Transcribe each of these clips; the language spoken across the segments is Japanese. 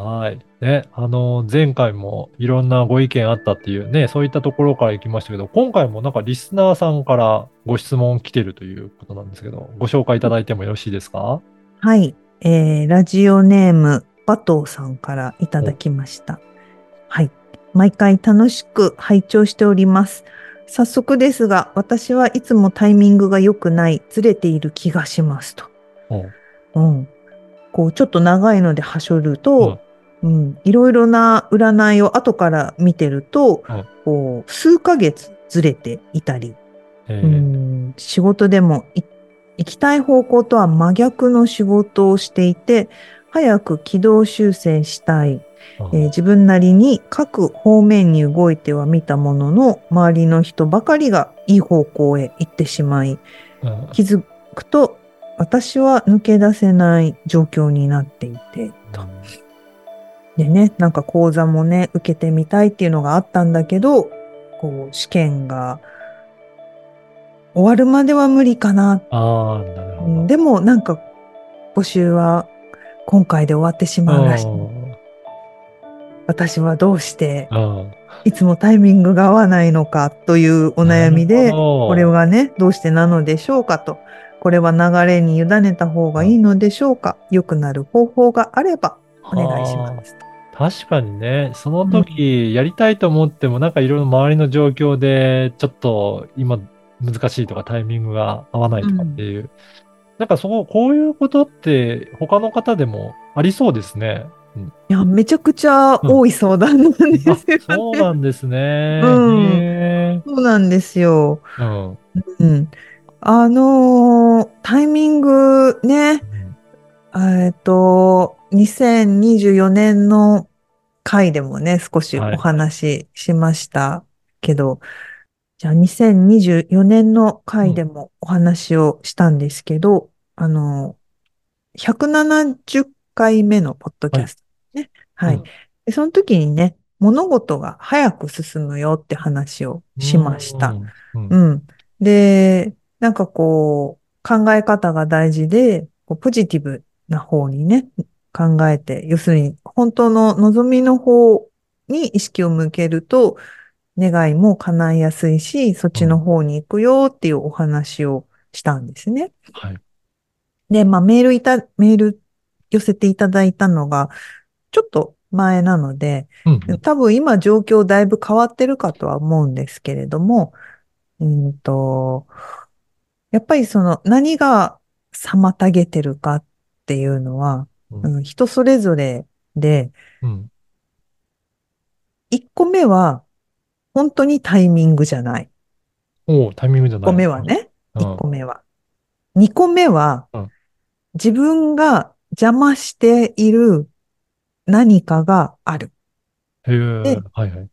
はい。ね、あの、前回もいろんなご意見あったっていうね、そういったところから行きましたけど、今回もなんかリスナーさんからご質問来てるということなんですけど、ご紹介いただいてもよろしいですか？はい、えー、ラジオネームバトーさんからいただきました。はい。毎回楽しく拝聴しております。早速ですが私はいつもタイミングが良くないずれている気がしますと。う。んうん。こう、ちょっと長いのではしょると、うん、いろいろな占いを後から見てると、うんこう、数ヶ月ずれていたり、うえーん、仕事でもい行きたい方向とは真逆の仕事をしていて、早く軌道修正したい、あえー自分なりに各方面に動いてはみたものの、周りの人ばかりがいい方向へ行ってしまい、うん。気づくと私は抜け出せない状況になっていて、と。でね、なんか講座もね、受けてみたいっていうのがあったんだけど、こう、試験が終わるまでは無理かな。ああ、なるほど。うんでもなんか募集は今回で終わってしまうらしい。私はどうしてうんいつもタイミングが合わないのかというお悩みなでこれがね、どうしてなのでしょうかと。これは流れに委ねた方がいいのでしょうか良くなる方法があればお願いします。確かにね、その時やりたいと思っても、なんかいろいろ周りの状況で、ちょっと今難しいとかタイミングが合わないとかっていう。なんかそこ、こういうことって他の方でもありそうですね。いや、めちゃくちゃ多い相談なんですよ、あねそうなんですね。うんへそうなんですよ。ーうん。うん。あのータイミングね、えっと、2024年の回でもね、少しはいお話ししましたけど、じゃあ2024年の回でもお話をしたんですけど、あの、170回目のポッドキャストね。はい。うんでその時にね、物事が早く進むよって話をしました。うん。うんうん。で、なんかこう、考え方が大事で、ポジティブな方にね、考えて、要するに、本当の望みの方に意識を向けると、願いも叶いやすいし、そっちの方に行くよっていうお話をしたんですね。はい。で、まあメールいた、メール寄せていただいたのが、ちょっと前なので、うん多分今状況だいぶ変わってるかとは思うんですけれども、うんと、やっぱりその何が妨げてるかっていうのは、うんうん人それぞれで、うん。1個目は本当にタイミングじゃない。おうタイミングじゃ1ない。個目はね、うん。1個目は。2個目はうん、自分が邪魔している何かがある。へえで、はいはい。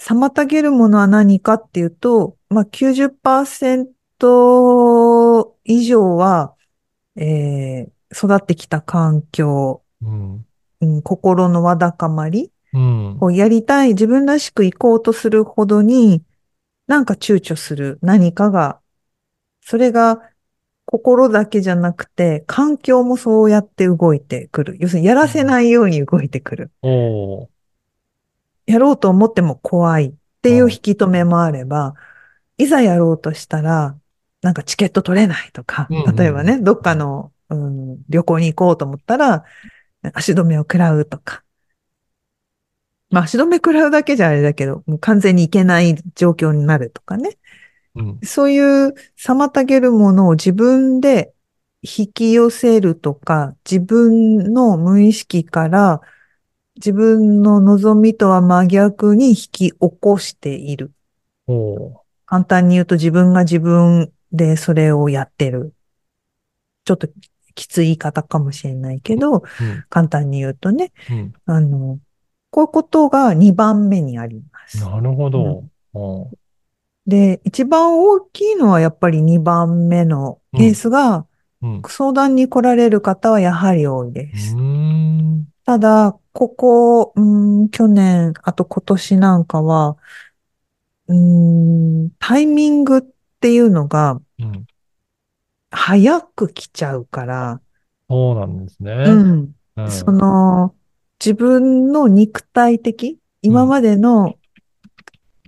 妨げるものは何かっていうと、まあ、90%以上は、えー育ってきた環境、うん。うん、心のわだかまり、うん。こうやりたい、自分らしく行こうとするほどに、なんか躊躇する何かが、それが心だけじゃなくて、環境もそうやって動いてくる。要するにやらせないように動いてくる。やろうと思っても怖いっていう引き止めもあれば、いざやろうとしたら、なんかチケット取れないとか例えばね、どっかの、うん、旅行に行こうと思ったら、足止めを食らうとか。まあ足止め食らうだけじゃあれだけど、もう完全に行けない状況になるとかね。うん。そういう妨げるものを自分で引き寄せるとか、自分の無意識から自分の望みとは真逆に引き起こしている。簡単に言うと自分が自分でそれをやってる。ちょっときつい言い方かもしれないけど、うん。簡単に言うとね、うん。あの、こういうことが2番目にあります。なるほど。おうで、一番大きいのはやっぱり2番目のケーうん。スが、うん。相談に来られる方はやはり多いです。ん。ただ、ここ、うーん、去年、あと今年なんかは、うーん、タイミングっていうのがうん。早く来ちゃうから、そうなんですね。うん。そうん。の、自分の肉体的、うん。今までの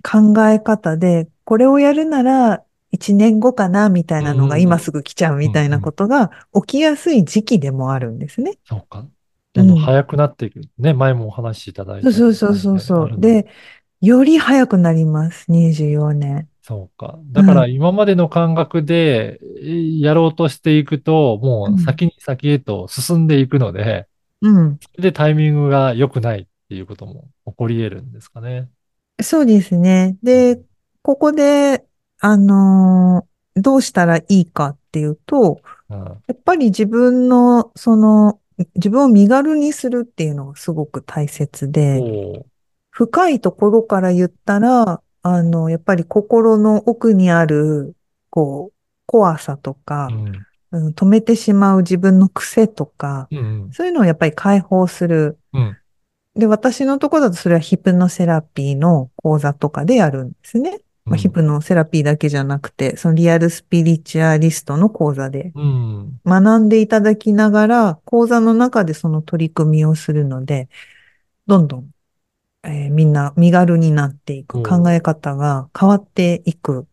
考え方で、これをやるなら一年後かな、みたいうん。なのがうん。今すぐ来ちゃううん。みたいなうんことが起きやすい時期でもあるんですね。そうか。うん。どんどん早くなっていく。ね、前もお話しいただいそうたよそうそうそうそう。で、より早くなります。24年。そうか。だからうん。今までの感覚でえやろうとしていくと、もううん。先に先へと進んでいくので、うん。それでタイミングが良くないっていうことも起こり得るんですかね。そうですね。うんで、ここで、あのーどうしたらいいかっていうと、うんやっぱり自分の、その、自分を身軽にするっていうのがすごく大切で、深いところから言ったら、あの、やっぱり心の奥にある、こう、怖さとか、うん。うん、止めてしまう自分の癖とか、うん。そういうのをやっぱり解放する。うん。で、私のところだとそれはヒプノセラピーの講座とかでやるんですね。まあ、ヒうん。プノセラピーだけじゃなくて、そのリアルスピリチュアリストの講座でうん。学んでいただきながら、講座の中でその取り組みをするので、どんどん、えーみんな身軽になっていく、考え方が変わっていく、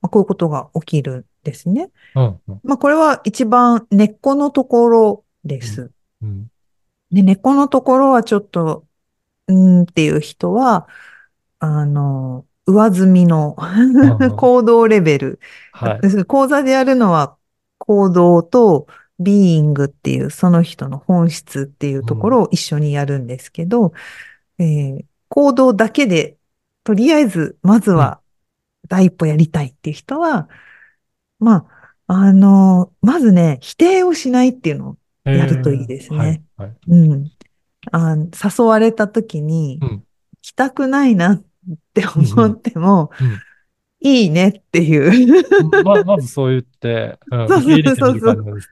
まあ、こういうことが起きるんですね。うん。うん。まあ、これは一番根っこのところでうん。す。うん。で、根っこのところはちょっと、うーんっていう人は、あの、上積みのうん 行動レベル。はい。講座でやるのは行動とビーイングっていうその人の本質っていううん。ところを一緒にやるんですけど、えー行動だけで、とりあえず、まずうん。は第一歩やりたいっていう人は、まあ、あの、まずね、否定をしないっていうのをえやるといい。ですね。はい。うん。あ、誘われた時に、うん。来たくないなってうん。う思っん。ても、うんいいねっていう。ま、まずそう言って、うん、そうそうそうそう。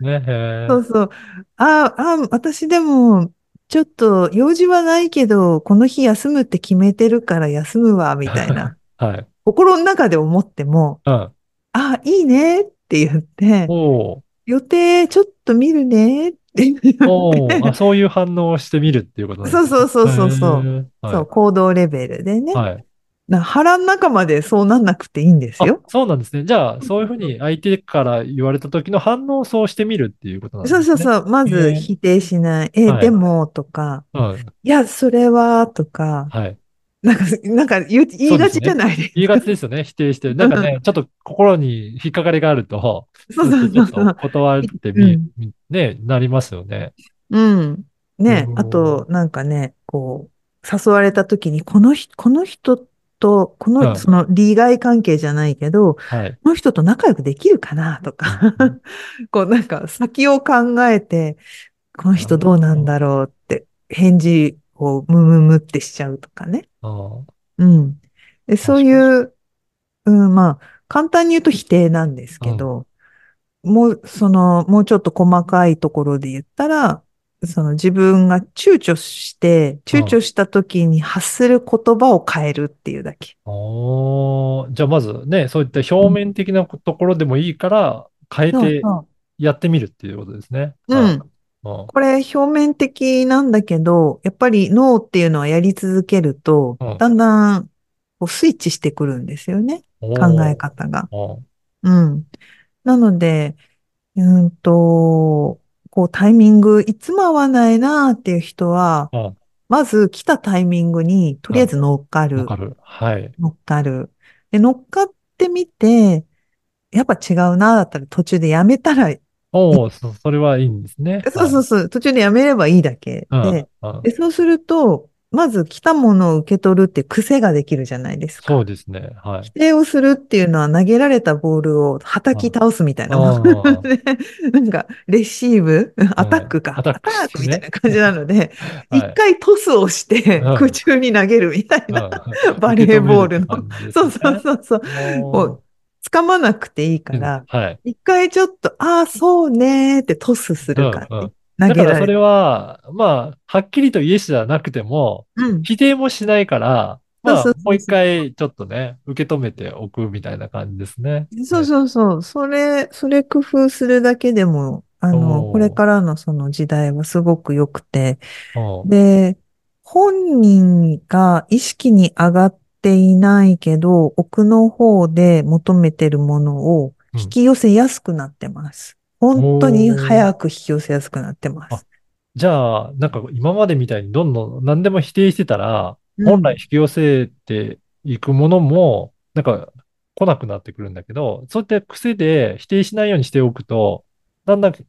そうそう。ああ、私でも、ちょっと用事はないけど、この日休むって決めてるから休むわ、みたいな。はい。心の中で思っても、うん。あ、いいねって言って、おー、予定ちょっと見るねって言そういう反応をしてみるっていうことなんでそうすね。そうそうへそうそう。そう、い。行動レベルでね。はい。な腹の中までそうなんなくていいんですあ、よ。そうなんですね。じゃあ、そういうふうに相手から言われた時の反応をそうしてみるっていうことなんですね。そうそうそう。まへずえ。否定しない。え、はい。でも、とか、うん。いや、それは、とか、はい。なんか、なんか言う言いがちじゃ。ないですか。言いがちですよね。否定して。なんかね、うん。ちょっと心に引っかかりがあると、そうそそうそうそう。と断ってみ、うん。みね、なりますよね。うん。うね、あと、ん。なんかね、こう、誘われた時に、この人、この人と、この、うん。その利害関係じゃないけど、こはい。の人と仲良くできるかな？とかうん。うんこうなんか先を考えて、この人どうなん。だろうって返事をムムムってしちゃうとかね。あうん。で、あ、そう。いう、うん、まあ、簡単に言うと否定なんですうん。けど、もう、その、もうちょっと細かいところで言ったら、その自分が躊躇して、うん。躊躇した時に発する言葉を変えるっていうだけ。おー、じゃあまずね、そういったうん。表面的なところでもいいから変えてやってみるっていうことですね。う。ん。うん。これ表面的なんだけど、やっぱり脳っていうのはやり続けると、うん。だんだんこうスイッチしてくるんですよね。考え。方が。うん。なので、うんと、こうタイミング、いつも合わないなっていう人は、うん。まず来たタイミングにとうん。りあえず乗っかる、わかる。はい。乗っかる。で、乗っかってみて、やっぱ違うなだったら途中でやめたらいい。おー、そ、それはいいんですね。はい。そうそうそう、途中でやめればいいだけうん。で、うん。で、そうすると、まず来たものを受け取るって癖ができるじゃないですか。そうですね。は否い。定をするっていうのは投げられたボールを叩き倒すみたいなもの。なんか、レシーブ、アタックか、アタックアタックみたいねな感じなので、はい。一回トスをしてうん。空中に投げるみたいな、うん。バレーボールの。ね。そうそうそうそう、掴まなくていいかうん。ら、はい。一回ちょっと、ああ、そうねーってトスする感じ。うんうん。投だからそれ。は、まあ、はっきりとイエスじゃなくても、うん。否定もしないから、まあもう一回ちょっとね、受け止めておくみたいな感じですね。そうそうそう。それ、それ工夫するだけでも、あの、これからのその時代はすごく良くて、うんで、本人が意識に上がっていないけど、奥の方で求めてるものを引き寄せやすくなってます。本当に早く引き寄せやすくなってまあす。じゃあ、なんか今までみたいにどんどん何でも否定してたら、うん本来引き寄せていくものも、なんか来なくなってくるんだけど、そういった癖で否定しないようにしておくと、だんだん来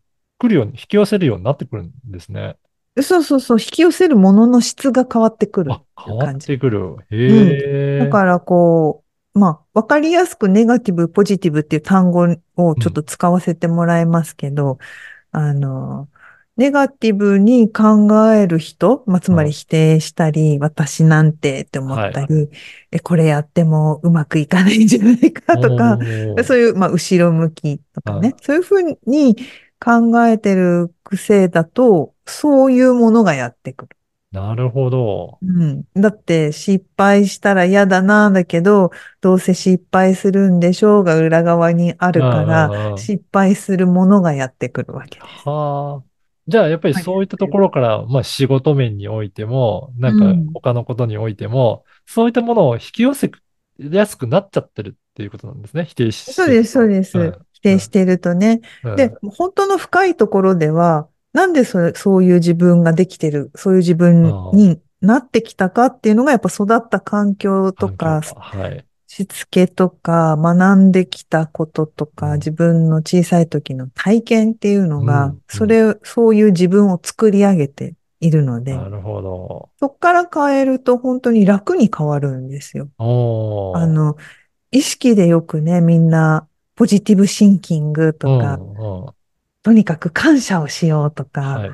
るように、引き寄せるようになってくるんですね。そうそうそう、引き寄せるものの質が変わってくるてい変わっ。てくる。へえ。だからこう、まあ、わかりやすくネガティブ、ポジティブっていう単語をちょっと使わせてもらいますけど、あの、ネガティブに考える人、まあ、つまうん。り否定したり、私なんてって思ったり、え、これやってもうまくいかないんじゃないかとか、そういう、まあ、後ろ向きとかね。はい、そういうふうに考えてる癖だと、そういうものがやってくる。なるほど。うん。だって失敗したら嫌だな、だけど、どうせ失敗するんでしょうが裏側にあるから、ん失敗するものがやってくるわけです。はあ。じゃあ、やっぱりそういったところから、まあ仕事面においても、なんかうん他のことにおいても、そういったものを引き寄せやすくなっちゃってるっていうことなんですね。否定しそうです、そうです。うん否定しているとね。うんで、本当の深いところでは、なんでそれ、そういう自分ができてる、そういう自分になってきたかっていうのが、やっぱ育った環境とか、はい。しつけとか、学んできたこととか、うん自分の小さい時の体験っていうのが、うんうんそれ、そういう自分を作り上げているので、なるほど。そこから変えると本当に楽に変わるんですよ。あの、意識でよくね、みんな、ポジティブシンキングとか、とにかく感謝をしようとか、はい。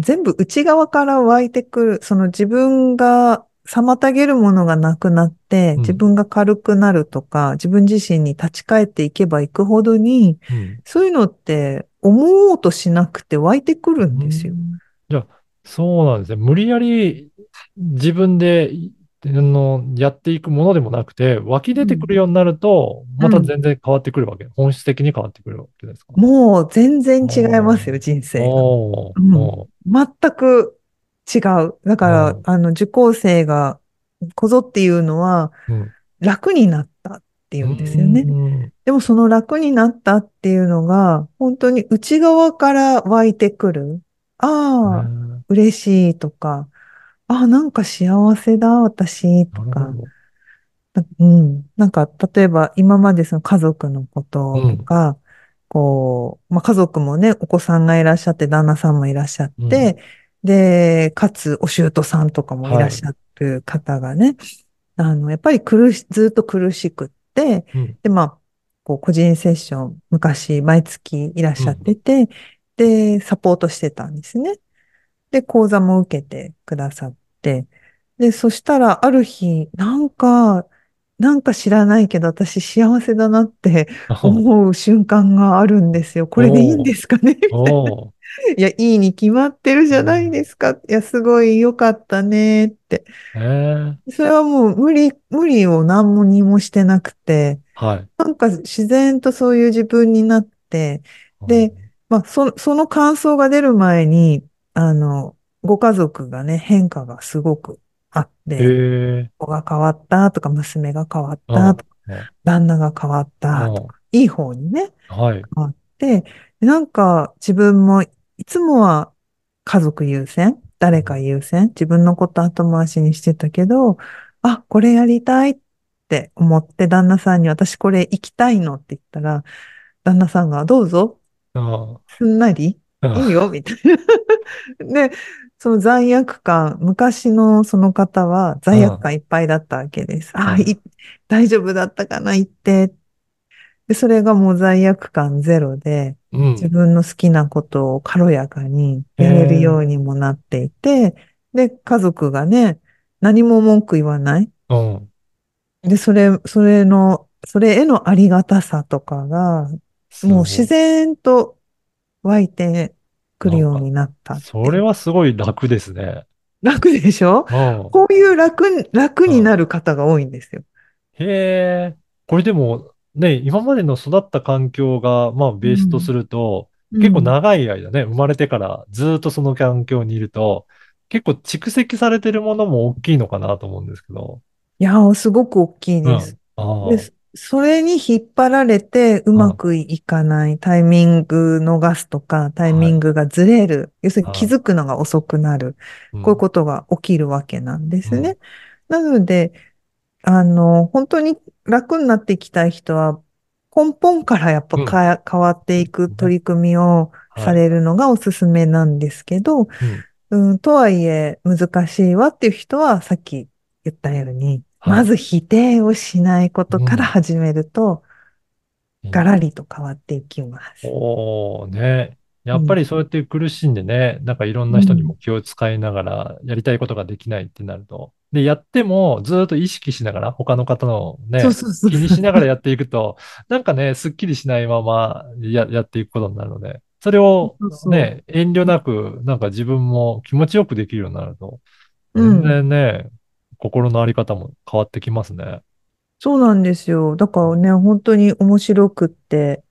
全部内側から湧いてくる、その自分が妨げるものがなくなって、うん自分が軽くなるとか、自分自身に立ち返っていけばいくほどに、うんそういうのって思おうとしなくて湧いてくるんですよ。じゃあ、そうなんですね。無理やり自分で、いあの、やっていくものでもなくて、湧き出てくるようになると、んまた全然変わってくるわけ。本質的に変わってくるわけですか。もう全然違いますよ、人生うんお全く違う。だからうん、あの、受講生が、こぞっていうのは、ーうん楽になったっていうんですよね。うんでもその楽になったっていうのが、本当に内側から湧いてくる。ああ、嬉しいとか、ああ、なんか幸せだ、私とか。うん。なんか、例えば今までその家族のこととか、こう、まあ、家族もね、お子さんがいらっしゃって、旦那さんもいらっしゃって、で、かつ、お舅さんとかもい。らっしゃる方がね、あの、やっぱり苦し、ずっと苦しくって、うん。で、まあ、こう、個人セッション、昔、毎月いらっしゃってて、で、サポートしてたんですね。で、講座も受けてくださって、で、そしたら、ある日、なんか、なんか知らないけど、私幸せだなって 思う瞬間があるんですよ。これでいいんですかね？みたいや、いいに決まってるじゃないですか。いや、すごい良かったねって。えーそれはもう無理、無理を何もにもしてなくて、はい。なんか自然とそういう自分になって、でまあ、そ、その感想が出る前に、あの、ご家族がね、変化がすごくあっえて、ー。子が変わったとか、娘が変わっうんたとか、旦那が変わったとか、いい方にね、うんはい。変わって、でなんか自分もいつもは家族優先、誰か優先、自分のこと後回しにしてたけど、あ、これやりたいって思って旦那さんに私これ行きたいのって言ったら、旦那さんがどうぞ、あすんなりうんいいよ、みたいな。で、その罪悪感、昔のその方は罪悪感いっぱいだったわけです。ああ、大丈夫だったかな、言って。で、それがもう罪悪感ゼロで、うん。自分の好きなことを軽やかにやれるようにもなっていて、で、家族がね、何も文句言わない。うん。で、それ、それの、それへのありがたさとかが、もう自然と湧いてくるようになった。それはすごい楽ですね。楽でしょ？うん。こういう楽、楽になる方が多いんですよ。へえ。これでも、ね、今までの育った環境が、まあ、ベースとすると、結構うん長い間ね、生まれてからずっとその環境にいると、結構蓄積されてるものも大きいのかなと思うんですけど。いやー、すごく大きいうん。です。それに引っ張られてうまくいかない、タイミング逃すとか、タイミングがずれる、要するに気づくのが遅くなる、うん。こういうことが起きるわけなんですね。なので、あの、本当に楽になっていきたい人は、根本からやっぱか変わっていく取り組みをされるのがおすすめなんですけど、うん。うん、とはいえ難しいわっていう人はさっき言ったように、はいまず否定をしないことかうんら始めると、うんガラリと変わっていきます。おー、ね。やっぱりそうやって苦しんでね、なんかいろんな人にも気を使いながら、やりたいことができないってなると。で、やってもずっと意識しながら、他の方のね。気にしながらやっていくと、なんかね、すっきりしないままや、やっていくことになるので、それをね、遠慮なく、なんか自分も気持ちよくできるようになると、うん全然ね、心のあり方も変わってきますね。そうなんですよ。だからね、本当に面白くって、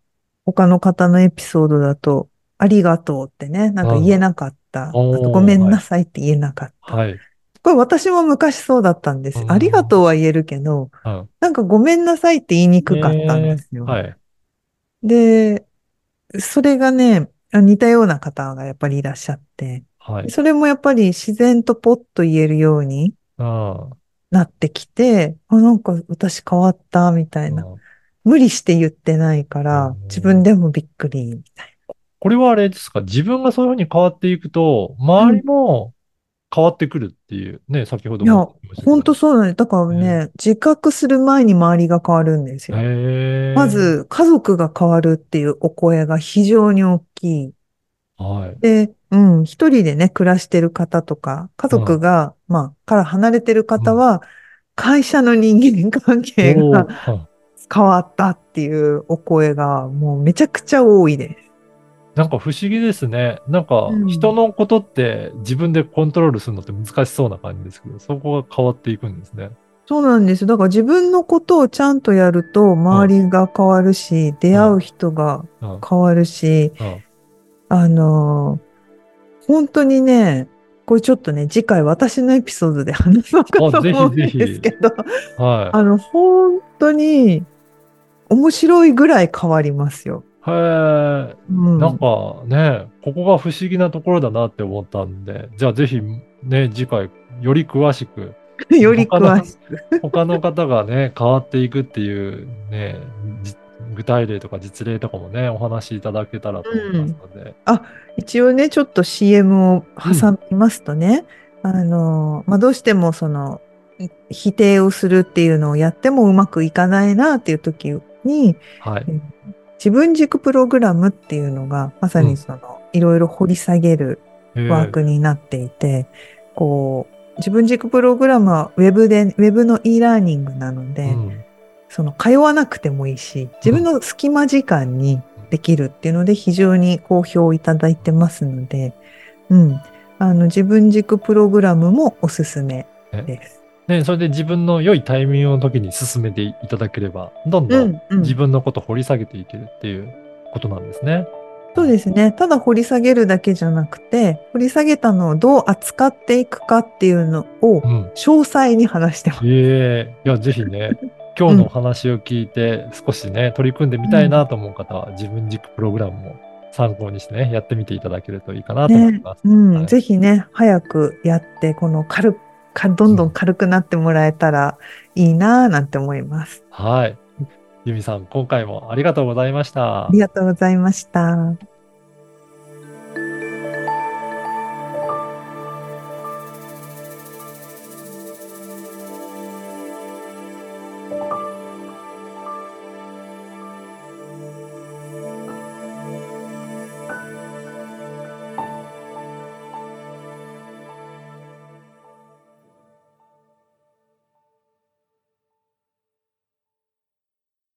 他の方のエピソードだと、ありがとうってね、なんか言えなかった。あとごめんなさいって言えなかった。はい。これ私も昔そうだったんですありがとうは言えるけど、うんなんかごめんなさいって言いにくかったんですよ。えーはい。で、それがね、似たような方がやっぱりいらっしゃって、はい。それもやっぱり自然とポッと言えるようにあなってきて、あ、なんか私変わったみたいな。あ無理して言ってないからうん、自分でもびっくりみたいこれはあれですか？自分がそういうふうに変わっていくと、周りも変わってくるっていうね、先ほどな。いや。本当そうなんです。だからね、自覚する前に周りが変わるんですよ。ま、ず、家族が変わるっていうお声が非常に大きい。はい。で、うん、一人でね、暮らしてる方とか、家族が、まあ、から離れてる方は、会社の人間関係おが変わったっていうお声が、もうめちゃくちゃ多いです。なんか不思議ですね。なんかうん。人のことって自分でコントロールするのって難しそうな感じですけど、そこが変わっていくんですね。そうなんです。だから自分のことをちゃんとやると、周りが変わるし、出会う人がうん。変わるし、うん。あのー本当にね、これちょっとね、次回私のエピソードで話そうかと思うんですけど、はあの、本当に面白いぐらい変わりますよ。い。へえ。うん。なんかね、ここが不思議なところだなって思ったんで、じゃあぜひね、次回より詳しく、より詳しく。他の方がね、変わっていくっていうね、じ具体例とか実例とかもね、お話しいただけたらと思いますので。一応ね、ちょっと CM を挟みますとね、あの、まあ、どうしてもその、い否定をするっていうのをやってもうまくいかないなっていう時に、はい。自分軸プログラムっていうのが、まさにその、いろいろ掘り下げるワークになっていて、こう、自分軸プログラムはウェブで、ウェブの e ラーニングなので、うんその通わなくてもいいし、自分の隙間時間にできるっていうので非常に好評いただいてますので、うん。あの、自分軸プログラムもおすすめです。ね、それで自分の良いタイミングの時に進めていただければ、どんどんうん自分のことを掘り下げていけるっていうことなんですね。そうですね。ただ掘り下げるだけじゃなくて、掘り下げたのをどう扱っていくかっていうのをうん。詳細に話してます。いえいや、ぜひね、今日のお話を聞いて、少しね、取り組んでみたいなと思う方は、自分軸プログラムも参考にしてね、やってみていただけるといいかなと思いねます。うん、はいぜひね、早くやって、この軽く、かどんどん軽くなってもらえたらいいなぁなんて思います。はい。ユミさん、今回もありがとうございましたあり。がとうございました。